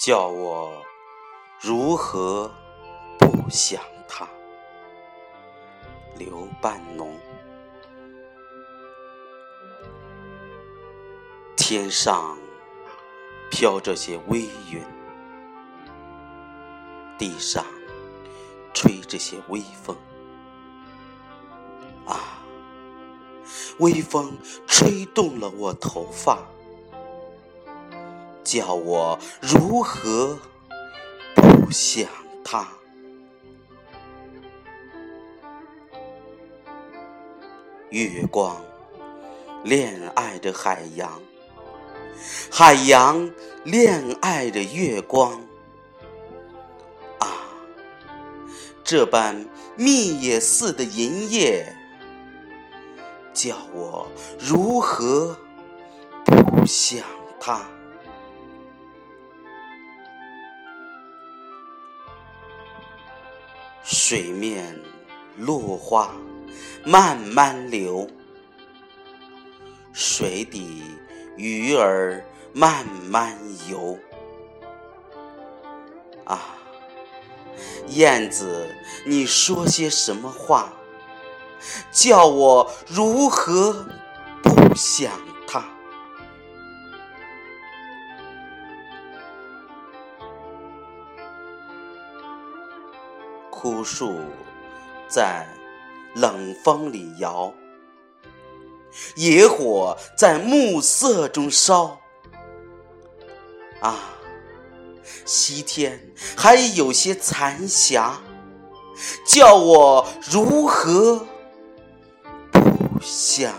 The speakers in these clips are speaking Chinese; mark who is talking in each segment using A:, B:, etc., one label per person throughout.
A: 叫我如何不想他？刘半农。天上飘着些微云，地上吹着些微风。啊，微风吹动了我头发，叫我如何不想他？月光恋爱着海洋。海洋恋爱着月光，啊，这般蜜也似的银叶，叫我如何不想它？水面落花慢慢流，水底。鱼儿慢慢游，啊，燕子，你说些什么话，叫我如何不想枯树在冷风里摇。野火在暮色中烧，啊，西天还有些残霞，叫我如何不想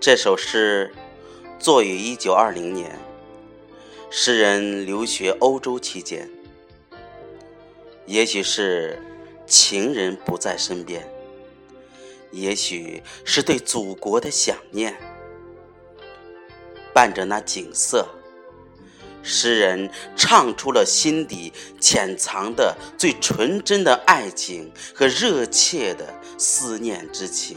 A: 这首诗。作于一九二零年，诗人留学欧洲期间，也许是情人不在身边，也许是对祖国的想念，伴着那景色，诗人唱出了心底潜藏的最纯真的爱情和热切的思念之情。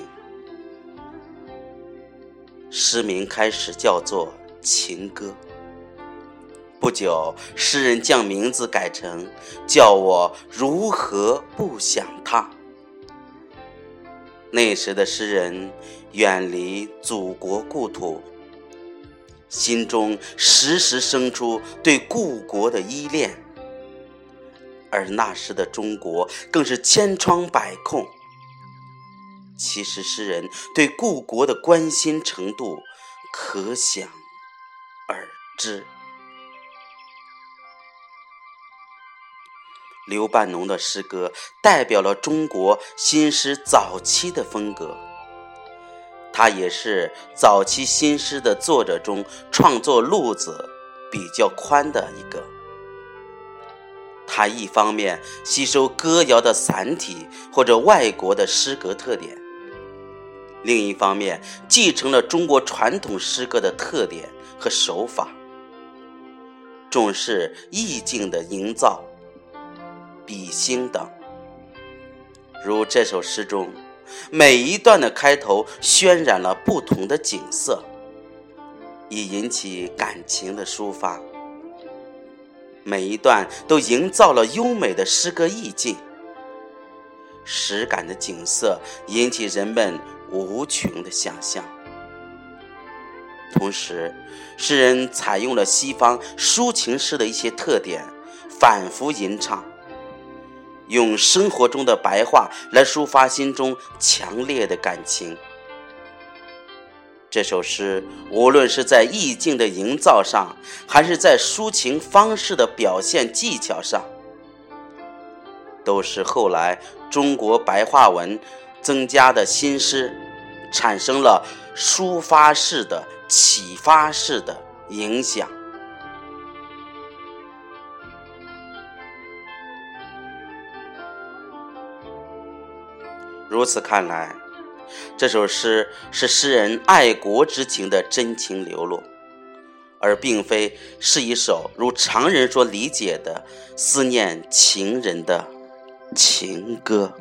A: 诗名开始叫做《情歌》，不久，诗人将名字改成“叫我如何不想他”。那时的诗人远离祖国故土，心中时时生出对故国的依恋，而那时的中国更是千疮百孔。其实，诗人对故国的关心程度可想而知。刘半农的诗歌代表了中国新诗早期的风格，他也是早期新诗的作者中创作路子比较宽的一个。他一方面吸收歌谣的散体或者外国的诗歌特点。另一方面，继承了中国传统诗歌的特点和手法，重视意境的营造、比兴等。如这首诗中，每一段的开头渲染了不同的景色，以引起感情的抒发；每一段都营造了优美的诗歌意境，实感的景色引起人们。无穷的想象。同时，诗人采用了西方抒情诗的一些特点，反复吟唱，用生活中的白话来抒发心中强烈的感情。这首诗无论是在意境的营造上，还是在抒情方式的表现技巧上，都是后来中国白话文。增加的新诗，产生了抒发式的、启发式的影响。如此看来，这首诗是诗人爱国之情的真情流露，而并非是一首如常人所理解的思念情人的情歌。